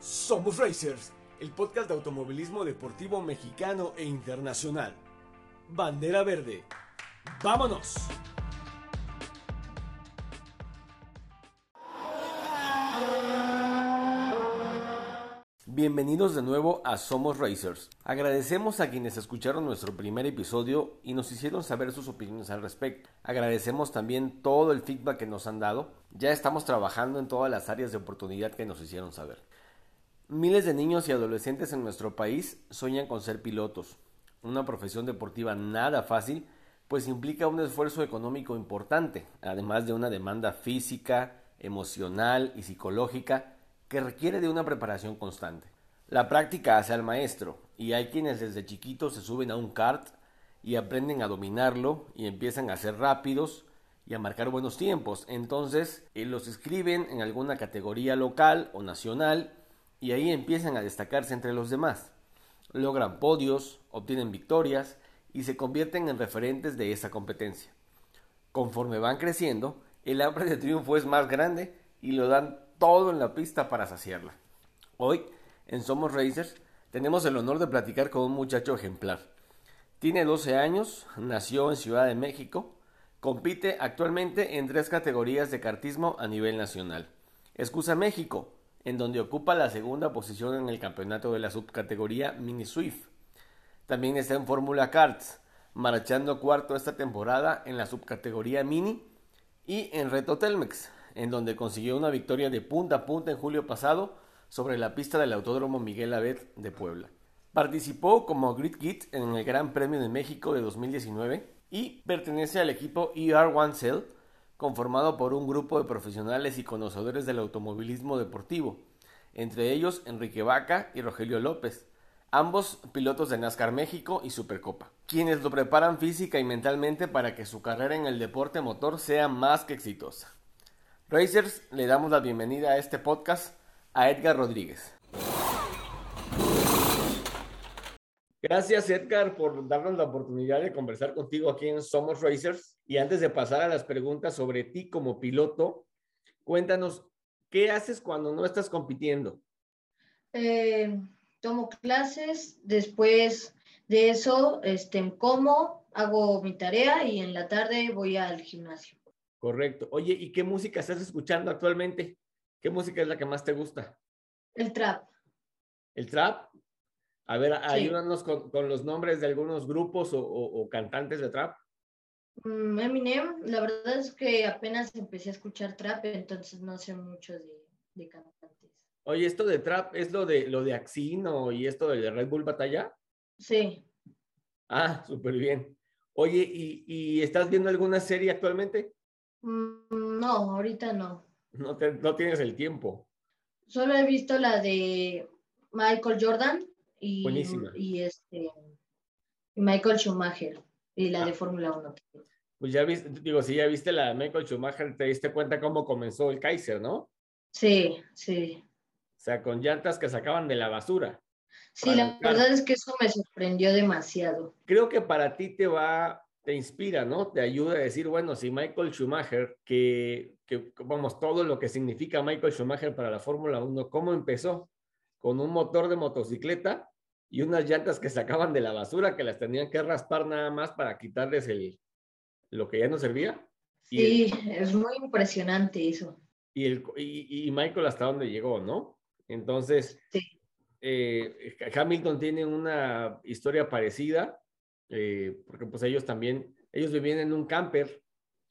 Somos Racers, el podcast de automovilismo deportivo mexicano e internacional. Bandera verde. ¡Vámonos! Bienvenidos de nuevo a Somos Racers. Agradecemos a quienes escucharon nuestro primer episodio y nos hicieron saber sus opiniones al respecto. Agradecemos también todo el feedback que nos han dado. Ya estamos trabajando en todas las áreas de oportunidad que nos hicieron saber. Miles de niños y adolescentes en nuestro país sueñan con ser pilotos, una profesión deportiva nada fácil, pues implica un esfuerzo económico importante, además de una demanda física, emocional y psicológica que requiere de una preparación constante. La práctica hace al maestro, y hay quienes desde chiquitos se suben a un kart y aprenden a dominarlo y empiezan a ser rápidos y a marcar buenos tiempos. Entonces eh, los escriben en alguna categoría local o nacional y ahí empiezan a destacarse entre los demás. Logran podios, obtienen victorias y se convierten en referentes de esa competencia. Conforme van creciendo, el hambre de triunfo es más grande y lo dan todo en la pista para saciarla. Hoy, en Somos Racers, tenemos el honor de platicar con un muchacho ejemplar. Tiene 12 años, nació en Ciudad de México, compite actualmente en tres categorías de kartismo a nivel nacional. Excusa México, en donde ocupa la segunda posición en el campeonato de la subcategoría Mini Swift. También está en Fórmula Karts, marchando cuarto esta temporada en la subcategoría Mini y en Reto Telmex, en donde consiguió una victoria de punta a punta en julio pasado sobre la pista del Autódromo Miguel Abed de Puebla. Participó como Grid Kit en el Gran Premio de México de 2019 y pertenece al equipo ER1 Cell, conformado por un grupo de profesionales y conocedores del automovilismo deportivo, entre ellos Enrique Vaca y Rogelio López, ambos pilotos de NASCAR México y Supercopa, quienes lo preparan física y mentalmente para que su carrera en el deporte motor sea más que exitosa. Racers, le damos la bienvenida a este podcast a Edgar Rodríguez. Gracias Edgar por darnos la oportunidad de conversar contigo aquí en Somos Racers. Y antes de pasar a las preguntas sobre ti como piloto, cuéntanos, ¿qué haces cuando no estás compitiendo? Eh, tomo clases, después de eso este, como, hago mi tarea y en la tarde voy al gimnasio. Correcto. Oye, ¿y qué música estás escuchando actualmente? ¿Qué música es la que más te gusta? El trap. ¿El trap? A ver, ayúdanos con, los nombres de algunos grupos o, cantantes de trap. Mm, Eminem, la verdad es que apenas empecé a escuchar trap, entonces no sé mucho de, cantantes. Oye, esto de trap es lo de lo de Axino y esto de Red Bull Batalla. Sí. Ah, súper bien. Oye, ¿y, ¿y, estás viendo alguna serie actualmente? Mm, no, ahorita no. No, no tienes el tiempo. Solo he visto la de Michael Jordan y, Buenísima. y este Michael Schumacher y la de ah. Fórmula 1. Pues ya viste, digo, si ya viste la de Michael Schumacher, te diste cuenta cómo comenzó el Kaiser, ¿no? Sí, sí. O sea, con llantas que sacaban de la basura. Sí, la verdad es que eso me sorprendió demasiado. Creo que para ti te va te inspira, ¿no? Te ayuda a decir, bueno, si Michael Schumacher, que, que vamos, todo lo que significa Michael Schumacher para la Fórmula 1, ¿cómo empezó? Con un motor de motocicleta y unas llantas que sacaban de la basura que las tenían que raspar nada más para quitarles el, lo que ya no servía. Sí, es muy impresionante eso. Y, el, y, Michael hasta dónde llegó, ¿no? Entonces, eh, Hamilton tiene una historia parecida eh, porque pues ellos también, ellos vivían en un camper,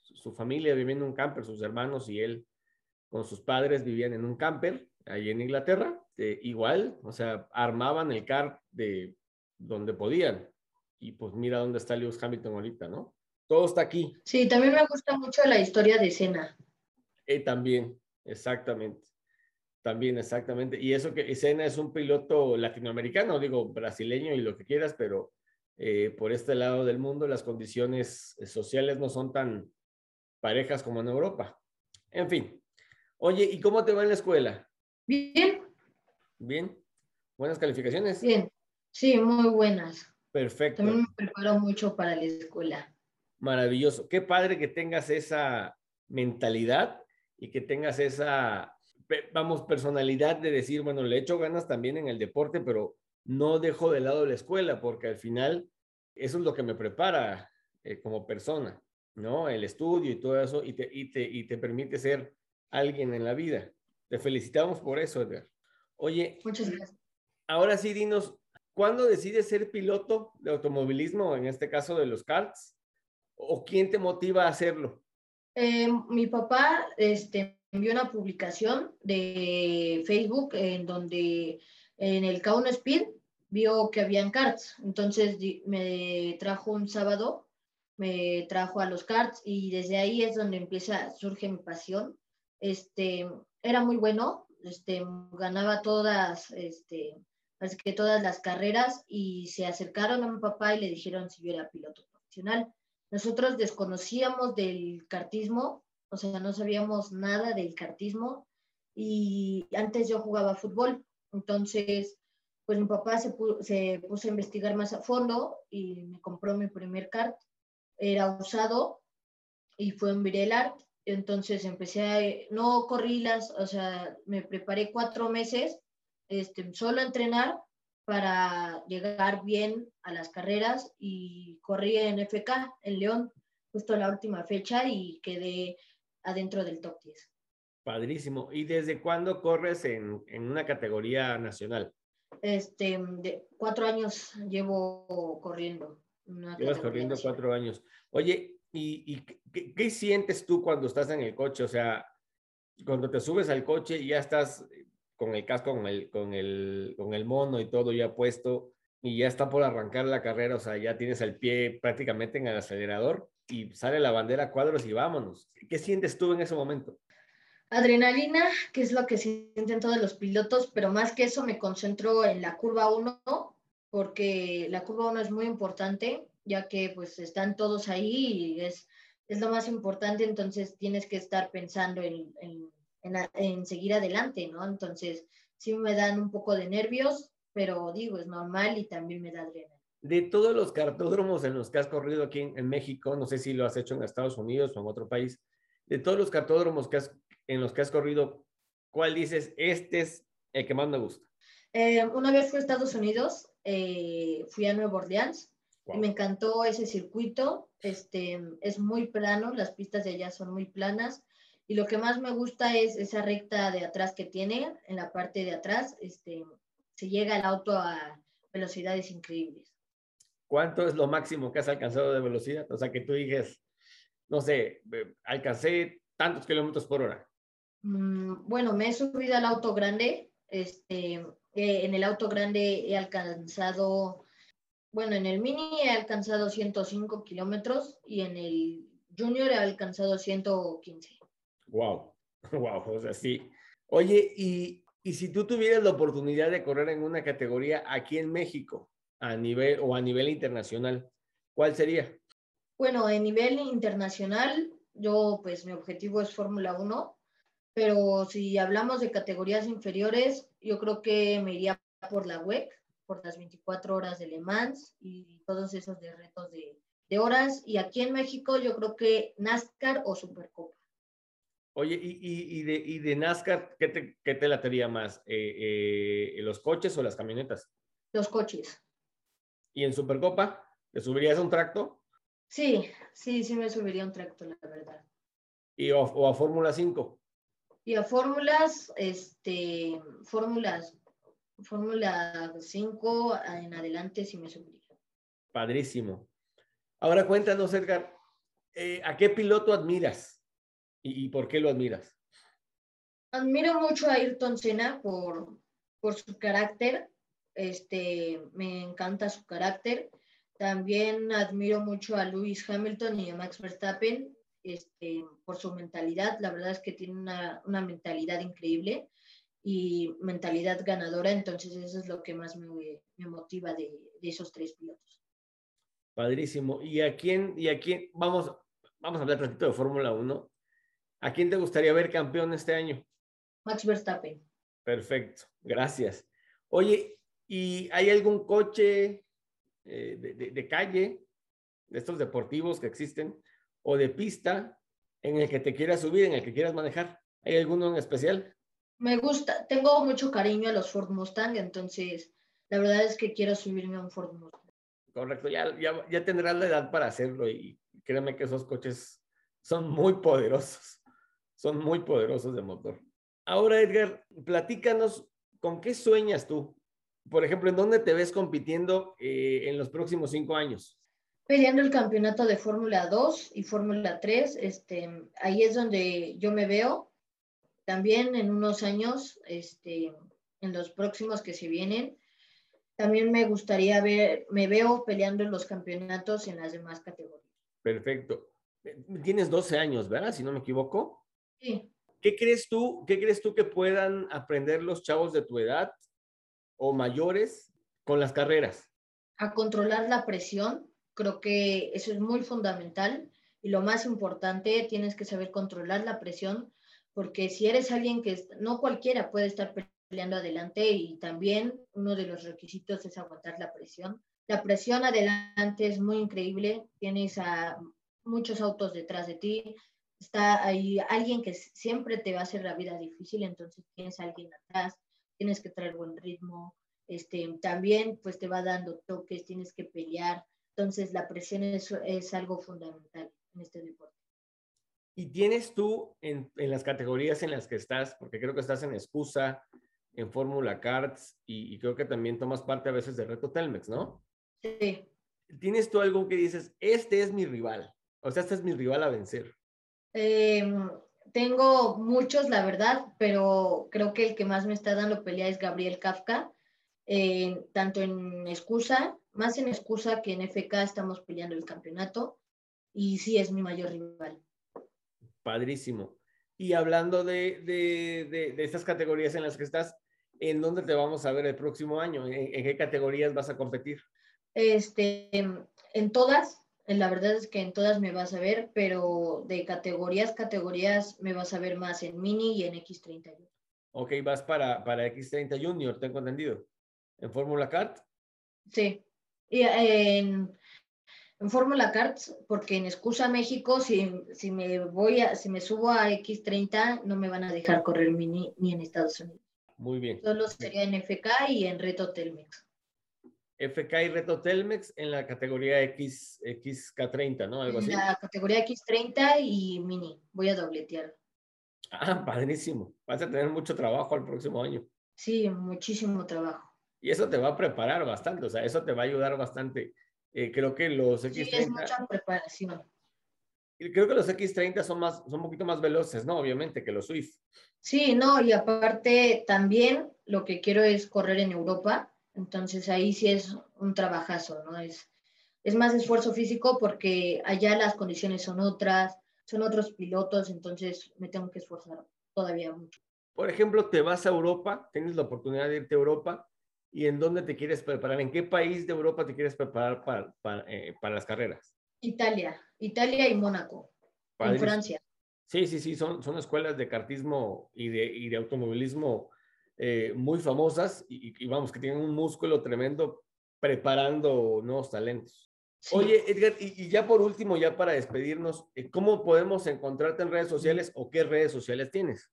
su familia vivía en un camper, sus hermanos y él con sus padres vivían en un camper ahí en Inglaterra, eh, igual, o sea, armaban el car de donde podían. Y pues mira dónde está Lewis Hamilton ahorita, ¿no? Todo está aquí. Sí, también me gusta mucho la historia de Senna. Eh, también, exactamente. También, exactamente. Y eso que Senna es un piloto latinoamericano, digo, brasileño y lo que quieras, pero eh, por este lado del mundo las condiciones eh, sociales no son tan parejas como en Europa. En fin. Oye, ¿y cómo te va en la escuela? Bien. Bien. ¿Buenas calificaciones? Bien. Sí, muy buenas. Perfecto. También me preparo mucho para la escuela. Maravilloso. Qué padre que tengas esa mentalidad y que tengas esa vamos, personalidad de decir, bueno, le echo ganas también en el deporte, pero no dejo de lado la escuela, porque al final eso es lo que me prepara eh, como persona, ¿no? El estudio y todo eso, y te, y, te, y te permite ser alguien en la vida. Te felicitamos por eso, Edgar. Oye, muchas gracias. Ahora sí, dinos, ¿cuándo decides ser piloto de automovilismo, en este caso de los karts? ¿O quién te motiva a hacerlo? Eh, mi papá este, envió una publicación de Facebook en donde en el K1 Speed vio que habían karts. Entonces me trajo un sábado, me trajo a los karts y desde ahí es donde empieza, surge mi pasión. Este, era muy bueno, este, ganaba todas, este, así que todas las carreras y se acercaron a mi papá y le dijeron si yo era piloto profesional. Nosotros desconocíamos del cartismo, o sea, no sabíamos nada del cartismo y antes yo jugaba fútbol, entonces pues mi papá se, se puso a investigar más a fondo y me compró mi primer kart, era usado y fue en Virelart, entonces empecé a, no corrí las, o sea, me preparé cuatro meses este, solo a entrenar para llegar bien a las carreras y corrí en FK, en León, justo la última fecha y quedé adentro del top 10. Padrísimo. ¿Y desde cuándo corres en, en una categoría nacional? Este, de cuatro años llevo corriendo. Llevas corriendo cuatro años. Oye, ¿y, qué, sientes tú cuando estás en el coche? O sea, cuando te subes al coche y ya estás con el casco, con el, con el, con el mono y todo ya puesto y ya está por arrancar la carrera, o sea, ya tienes el pie prácticamente en el acelerador y sale la bandera cuadros y vámonos. ¿Qué sientes tú en ese momento? Adrenalina, que es lo que sienten todos los pilotos, pero más que eso me concentro en la curva 1, porque la curva 1 es muy importante, ya que pues están todos ahí y es, es lo más importante, entonces tienes que estar pensando en, en en, seguir adelante, ¿no? Entonces, sí me dan un poco de nervios, pero digo, es normal y también me da adrenalina. De todos los cartódromos en los que has corrido aquí en, México, no sé si lo has hecho en Estados Unidos o en otro país, de todos los cartódromos que has, en los que has corrido, ¿cuál dices, este es el que más me gusta? Eh, una vez fui a Estados Unidos, eh, fui a Nueva Orleans y me encantó ese circuito. Este, es muy plano, las pistas de allá son muy planas y lo que más me gusta es esa recta de atrás que tiene, en la parte de atrás, este, se llega el auto a velocidades increíbles. ¿Cuánto es lo máximo que has alcanzado de velocidad? O sea, que tú dijes, no sé, alcancé tantos kilómetros por hora. Mm, bueno, me he subido al auto grande. Este, eh, en el auto grande he alcanzado, bueno, en el mini he alcanzado 105 kilómetros y en el junior he alcanzado 115. Wow, wow, o sea, sí. Oye, y, y si tú tuvieras la oportunidad de correr en una categoría aquí en México, a nivel o a nivel internacional, ¿cuál sería? Bueno, a nivel internacional, yo pues mi objetivo es Fórmula 1, pero si hablamos de categorías inferiores, yo creo que me iría por la WEC, por las 24 horas de Le Mans y todos esos de retos de, de horas. Y aquí en México yo creo que NASCAR o Supercopa. Oye, y, y, de, y de NASCAR, ¿qué te, qué te latería más? Eh, eh, ¿Los coches o las camionetas? Los coches. ¿Y en Supercopa? ¿Te subirías a un tracto? Sí, sí, sí me subiría a un tracto, la verdad. ¿Y o, a Fórmula 5? Y a Fórmulas, este, Fórmulas, Fórmula 5 en adelante sí me subiría. Padrísimo. Ahora cuéntanos, Edgar, eh, ¿a qué piloto admiras? ¿Y, por qué lo admiras? Admiro mucho a Ayrton Senna por, por su carácter. Este, me encanta su carácter. También admiro mucho a Lewis Hamilton y a Max Verstappen este, por su mentalidad. La verdad es que tiene una, una mentalidad increíble y mentalidad ganadora. Entonces eso es lo que más me, me motiva de, de, esos tres pilotos. Padrísimo. ¿Y a quién, y a quién, vamos, vamos a hablar un ratito de Fórmula 1? ¿A quién te gustaría ver campeón este año? Max Verstappen. Perfecto, gracias. Oye, ¿y hay algún coche eh, de, calle, de estos deportivos que existen, o de pista en el que te quieras subir, en el que quieras manejar? ¿Hay alguno en especial? Me gusta, tengo mucho cariño a los Ford Mustang, entonces la verdad es que quiero subirme a un Ford Mustang. Correcto, ya, ya, ya tendrás la edad para hacerlo y créeme que esos coches son muy poderosos, son muy poderosos de motor. Ahora, Edgar, platícanos, ¿con qué sueñas tú? Por ejemplo, ¿en dónde te ves compitiendo eh, en los próximos cinco años? Peleando el campeonato de Fórmula 2 y Fórmula 3, este, ahí es donde yo me veo. También en unos años, este, en los próximos que se vienen, también me gustaría ver, me veo peleando en los campeonatos en las demás categorías. Perfecto. Tienes 12 años, ¿verdad? Si no me equivoco. Sí. ¿Qué crees tú, qué crees tú que puedan aprender los chavos de tu edad o mayores con las carreras? A controlar la presión, creo que eso es muy fundamental y lo más importante, tienes que saber controlar la presión, porque si eres alguien que no cualquiera puede estar peleando adelante y también uno de los requisitos es aguantar la presión. La presión adelante es muy increíble, tienes muchos autos detrás de ti, está ahí alguien que siempre te va a hacer la vida difícil, entonces tienes alguien atrás, tienes que traer buen ritmo, este, también pues te va dando toques, tienes que pelear, entonces la presión es, es algo fundamental en este deporte. ¿Y tienes tú en, en, las categorías en las que estás, porque creo que estás en excusa, en Fórmula Karts y, y, creo que también tomas parte a veces de Reto Telmex, ¿no? Sí. ¿Tienes tú algo que dices, este es mi rival? O sea, este es mi rival a vencer. Eh, tengo muchos, la verdad, pero creo que el que más me está dando pelea es Gabriel Kafka, eh, tanto en excusa, más en excusa que en FK estamos peleando el campeonato y sí es mi mayor rival. Padrísimo. Y hablando de, de, de, de estas categorías en las que estás, ¿en dónde te vamos a ver el próximo año? ¿En, en qué categorías vas a competir? Este, en todas, la verdad es que en todas me vas a ver, pero de categorías, categorías me vas a ver más en mini y en X31. Ok, vas para, para X30 Junior, tengo entendido. ¿En Fórmula Kart? Sí. Y en, en Fórmula Kart, porque en Excusa México, si, si me voy a, si me subo a X30, no me van a dejar correr mini ni en Estados Unidos. Muy bien. Solo sería en FK y en Reto Telmex. FK y Reto Telmex en la categoría X, XK30, ¿no? Algo así. En la categoría X30 y mini. Voy a dobletear. Ah, padrísimo. Vas a tener mucho trabajo el próximo año. Sí, muchísimo trabajo. Y eso te va a preparar bastante, o sea, eso te va a ayudar bastante. Eh, creo que los X30... Sí, es mucha preparación. Creo que los X30 son, más, son un poquito más veloces, ¿no? Obviamente, que los Swift. Sí, no, y aparte también lo que quiero es correr en Europa entonces ahí sí es un trabajazo, ¿no? Es, es más esfuerzo físico porque allá las condiciones son otras, son otros pilotos, entonces me tengo que esforzar todavía mucho. Por ejemplo, te vas a Europa, tienes la oportunidad de irte a Europa, ¿y en dónde te quieres preparar? ¿En qué país de Europa te quieres preparar para, para, eh, para las carreras? Italia, Italia y Mónaco, en Francia. Sí, sí, sí, son, son escuelas de kartismo y de, y de automovilismo eh, muy famosas y, y, vamos, que tienen un músculo tremendo preparando nuevos talentos. Sí. Oye, Edgar, y, y, ya por último, ya para despedirnos, eh, ¿cómo podemos encontrarte en redes sociales o qué redes sociales tienes?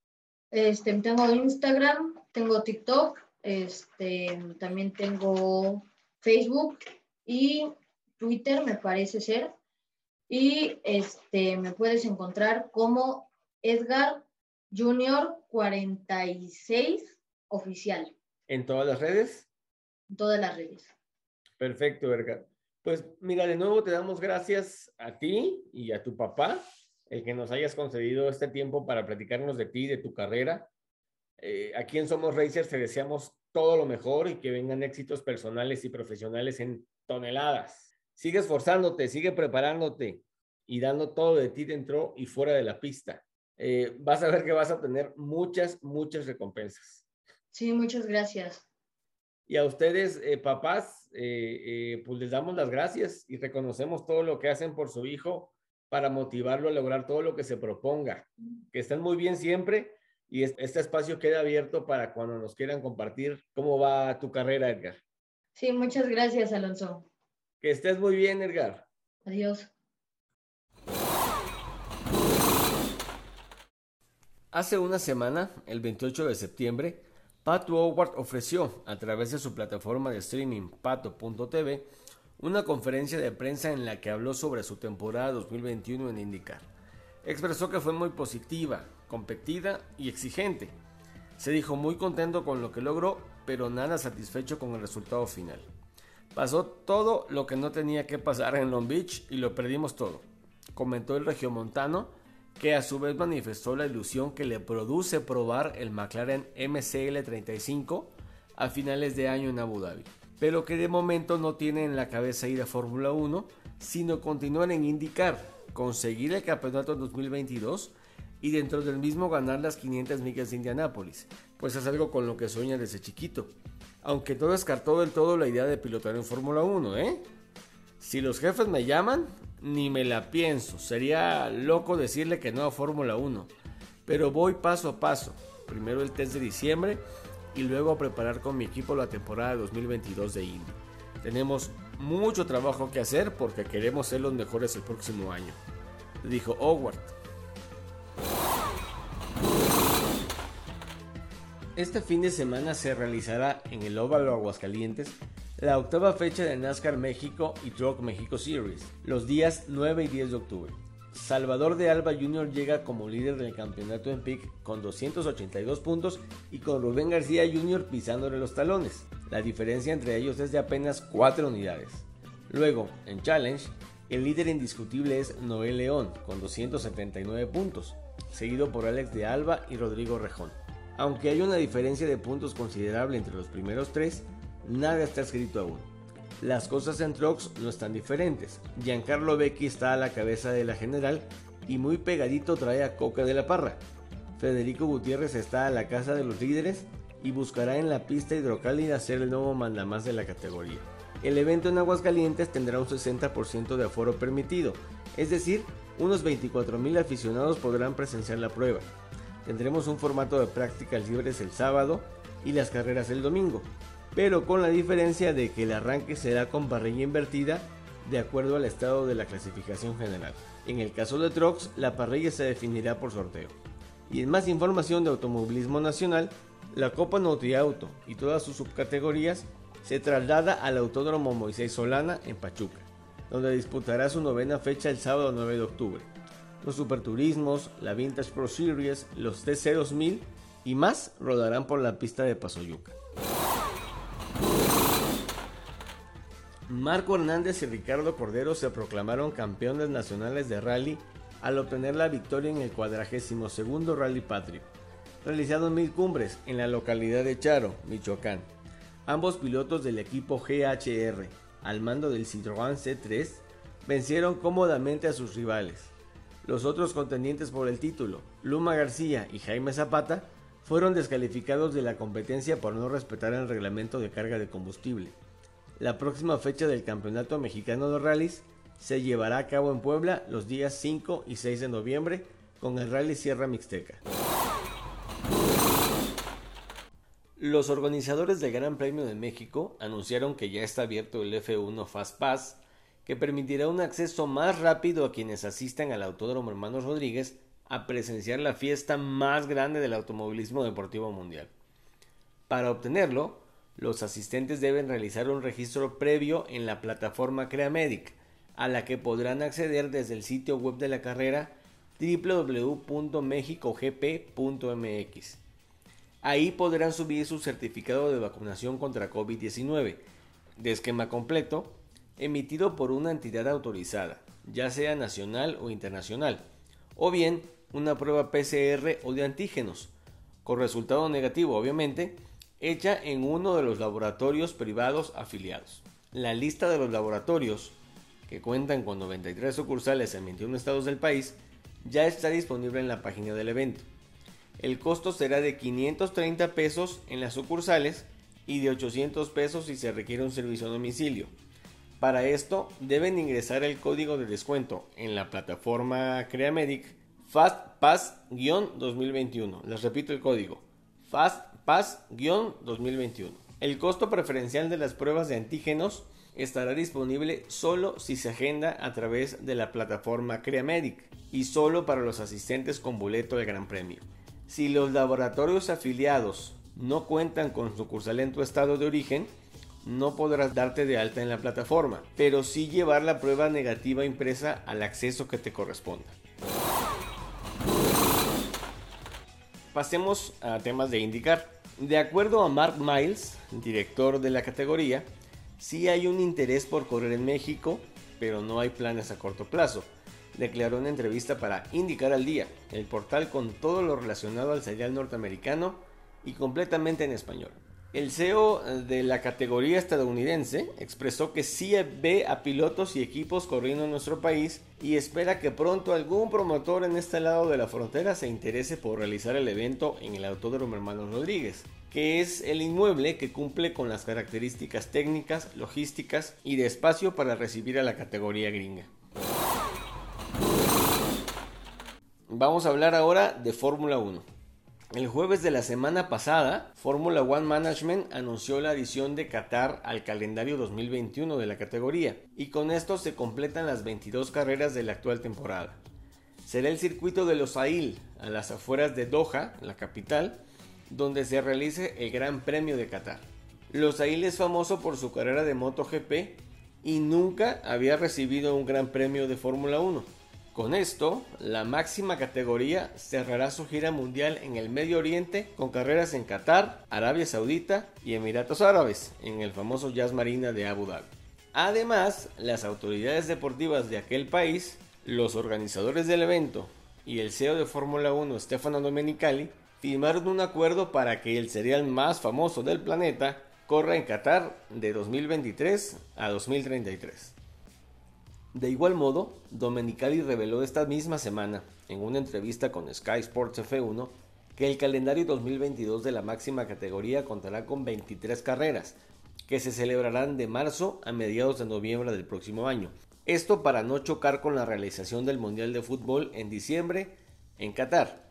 Este, tengo Instagram, tengo TikTok, este, también tengo Facebook y Twitter, me parece ser. Y este, me puedes encontrar como Edgar Junior 46 oficial. ¿En todas las redes? En todas las redes. Perfecto, Edgar. Pues mira, de nuevo te damos gracias a ti y a tu papá, el que nos hayas concedido este tiempo para platicarnos de ti, de tu carrera. Eh, aquí en Somos Racers te deseamos todo lo mejor y que vengan éxitos personales y profesionales en toneladas. Sigue esforzándote, sigue preparándote y dando todo de ti dentro y fuera de la pista. Eh, vas a ver que vas a tener muchas, muchas recompensas. Sí, muchas gracias. Y a ustedes, eh, papás, eh, eh, pues les damos las gracias y reconocemos todo lo que hacen por su hijo para motivarlo a lograr todo lo que se proponga. Que estén muy bien siempre y este espacio queda abierto para cuando nos quieran compartir cómo va tu carrera, Edgar. Sí, muchas gracias, Alonso. Que estés muy bien, Edgar. Adiós. Hace una semana, el 28 de septiembre, Pato Howard ofreció, a través de su plataforma de streaming pato.tv, una conferencia de prensa en la que habló sobre su temporada 2021 en IndyCar. Expresó que fue muy positiva, competida y exigente. Se dijo muy contento con lo que logró, pero nada satisfecho con el resultado final. Pasó todo lo que no tenía que pasar en Long Beach y lo perdimos todo, comentó el regiomontano, que a su vez manifestó la ilusión que le produce probar el McLaren MCL35 a finales de año en Abu Dhabi, pero que de momento no tiene en la cabeza ir a Fórmula 1, sino continuar en indicar, conseguir el campeonato 2022 y dentro del mismo ganar las 500 millas de Indianápolis, pues es algo con lo que sueña desde chiquito aunque no descartó del todo la idea de pilotar en Fórmula 1, ¿eh? Si los jefes me llaman, ni me la pienso. Sería loco decirle que no a Fórmula 1. Pero voy paso a paso. Primero el test de diciembre y luego a preparar con mi equipo la temporada 2022 de Indy. Tenemos mucho trabajo que hacer porque queremos ser los mejores el próximo año, dijo Howard. Este fin de semana se realizará en el Óvalo Aguascalientes la octava fecha de NASCAR México y Truck México Series, los días 9 y 10 de octubre. Salvador de Alba Jr. llega como líder del campeonato en PIC con 282 puntos y con Rubén García Jr. pisándole los talones. La diferencia entre ellos es de apenas 4 unidades. Luego, en Challenge, el líder indiscutible es Noel León con 279 puntos, seguido por Alex de Alba y Rodrigo Rejón. Aunque hay una diferencia de puntos considerable entre los primeros tres, nada está escrito aún. Las cosas en Trucks no están diferentes. Giancarlo Becchi está a la cabeza de la general y muy pegadito trae a Coca de la Parra. Federico Gutiérrez está a la casa de los líderes y buscará en la pista hidrocálida ser el nuevo mandamás de la categoría. El evento en Aguascalientes tendrá un 60% de aforo permitido, es decir, unos 24.000 aficionados podrán presenciar la prueba. Tendremos un formato de prácticas libres el sábado y las carreras el domingo, pero con la diferencia de que el arranque será con parrilla invertida de acuerdo al estado de la clasificación general. En el caso de Trucks, la parrilla se definirá por sorteo. Y en más información de automovilismo nacional, la Copa Auto y todas sus subcategorías se traslada al Autódromo Moisés Solana en Pachuca, donde disputará su novena fecha el sábado 9 de octubre los Superturismos, la Vintage Pro Series, los TC2000 y más rodarán por la pista de Pasoyuca. Marco Hernández y Ricardo Cordero se proclamaron campeones nacionales de rally al obtener la victoria en el 42 Rally Patrio, realizado en Mil Cumbres, en la localidad de Charo, Michoacán. Ambos pilotos del equipo GHR, al mando del Citroën C3, vencieron cómodamente a sus rivales. Los otros contendientes por el título, Luma García y Jaime Zapata, fueron descalificados de la competencia por no respetar el reglamento de carga de combustible. La próxima fecha del Campeonato Mexicano de Rallys se llevará a cabo en Puebla los días 5 y 6 de noviembre con el Rally Sierra Mixteca. Los organizadores del Gran Premio de México anunciaron que ya está abierto el F1 Fast Pass que permitirá un acceso más rápido a quienes asistan al Autódromo Hermanos Rodríguez a presenciar la fiesta más grande del automovilismo deportivo mundial. Para obtenerlo, los asistentes deben realizar un registro previo en la plataforma Creamedic, a la que podrán acceder desde el sitio web de la carrera www.mexicogp.mx. Ahí podrán subir su certificado de vacunación contra COVID-19, de esquema completo, emitido por una entidad autorizada, ya sea nacional o internacional, o bien una prueba PCR o de antígenos, con resultado negativo obviamente, hecha en uno de los laboratorios privados afiliados. La lista de los laboratorios, que cuentan con 93 sucursales en 21 estados del país, ya está disponible en la página del evento. El costo será de 530 pesos en las sucursales y de 800 pesos si se requiere un servicio a domicilio. Para esto deben ingresar el código de descuento en la plataforma CreaMedic FastPass-2021. Les repito el código FastPass-2021. El costo preferencial de las pruebas de antígenos estará disponible solo si se agenda a través de la plataforma CreaMedic y solo para los asistentes con boleto de Gran Premio. Si los laboratorios afiliados no cuentan con sucursal en tu estado de origen, no podrás darte de alta en la plataforma, pero sí llevar la prueba negativa impresa al acceso que te corresponda. Pasemos a temas de indicar. De acuerdo a Mark Miles, director de la categoría, sí hay un interés por correr en México, pero no hay planes a corto plazo. Declaró en entrevista para Indicar al Día, el portal con todo lo relacionado al serial norteamericano y completamente en español. El CEO de la categoría estadounidense expresó que sí ve a pilotos y equipos corriendo en nuestro país y espera que pronto algún promotor en este lado de la frontera se interese por realizar el evento en el Autódromo Hermanos Rodríguez, que es el inmueble que cumple con las características técnicas, logísticas y de espacio para recibir a la categoría gringa. Vamos a hablar ahora de Fórmula 1. El jueves de la semana pasada, Fórmula One Management anunció la adición de Qatar al calendario 2021 de la categoría, y con esto se completan las 22 carreras de la actual temporada. Será el circuito de Los Ail, a las afueras de Doha, la capital, donde se realice el Gran Premio de Qatar. Los Ail es famoso por su carrera de MotoGP y nunca había recibido un Gran Premio de Fórmula 1. Con esto, la máxima categoría cerrará su gira mundial en el Medio Oriente con carreras en Qatar, Arabia Saudita y Emiratos Árabes, en el famoso Jazz Marina de Abu Dhabi. Además, las autoridades deportivas de aquel país, los organizadores del evento y el CEO de Fórmula 1, Stefano Domenicali, firmaron un acuerdo para que el serial más famoso del planeta corra en Qatar de 2023 a 2033. De igual modo, Domenicali reveló esta misma semana, en una entrevista con Sky Sports F1, que el calendario 2022 de la máxima categoría contará con 23 carreras, que se celebrarán de marzo a mediados de noviembre del próximo año. Esto para no chocar con la realización del Mundial de Fútbol en diciembre en Qatar.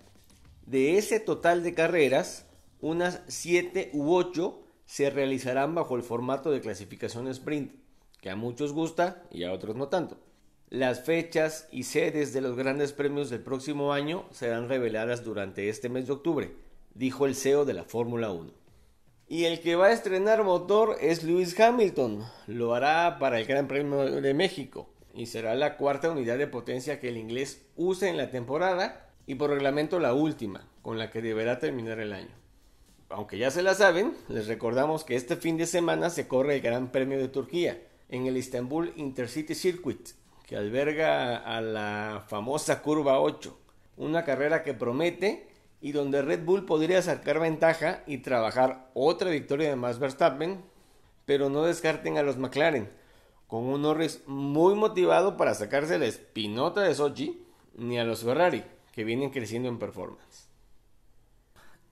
De ese total de carreras, unas 7 u 8 se realizarán bajo el formato de clasificación sprint, que a muchos gusta y a otros no tanto. Las fechas y sedes de los grandes premios del próximo año serán reveladas durante este mes de octubre, dijo el CEO de la Fórmula 1. Y el que va a estrenar motor es Lewis Hamilton. Lo hará para el Gran Premio de México y será la cuarta unidad de potencia que el inglés use en la temporada y por reglamento la última, con la que deberá terminar el año. Aunque ya se la saben, les recordamos que este fin de semana se corre el Gran Premio de Turquía, en el Istanbul Intercity Circuit, que alberga a la famosa Curva 8, una carrera que promete y donde Red Bull podría sacar ventaja y trabajar otra victoria de Max Verstappen, pero no descarten a los McLaren, con un Norris muy motivado para sacarse la espinota de Sochi, ni a los Ferrari, que vienen creciendo en performance.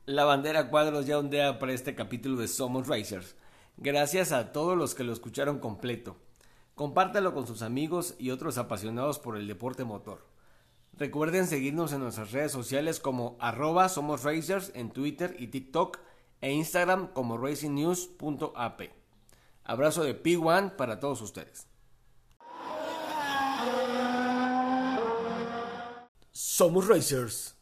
La bandera cuadros ya ondea para este capítulo de Somos Racers. Gracias a todos los que lo escucharon completo. Compártalo con sus amigos y otros apasionados por el deporte motor. Recuerden seguirnos en nuestras redes sociales como arroba somos racers en Twitter y TikTok e Instagram como racingnews.ap. Abrazo de P1 para todos ustedes. Somos Racers.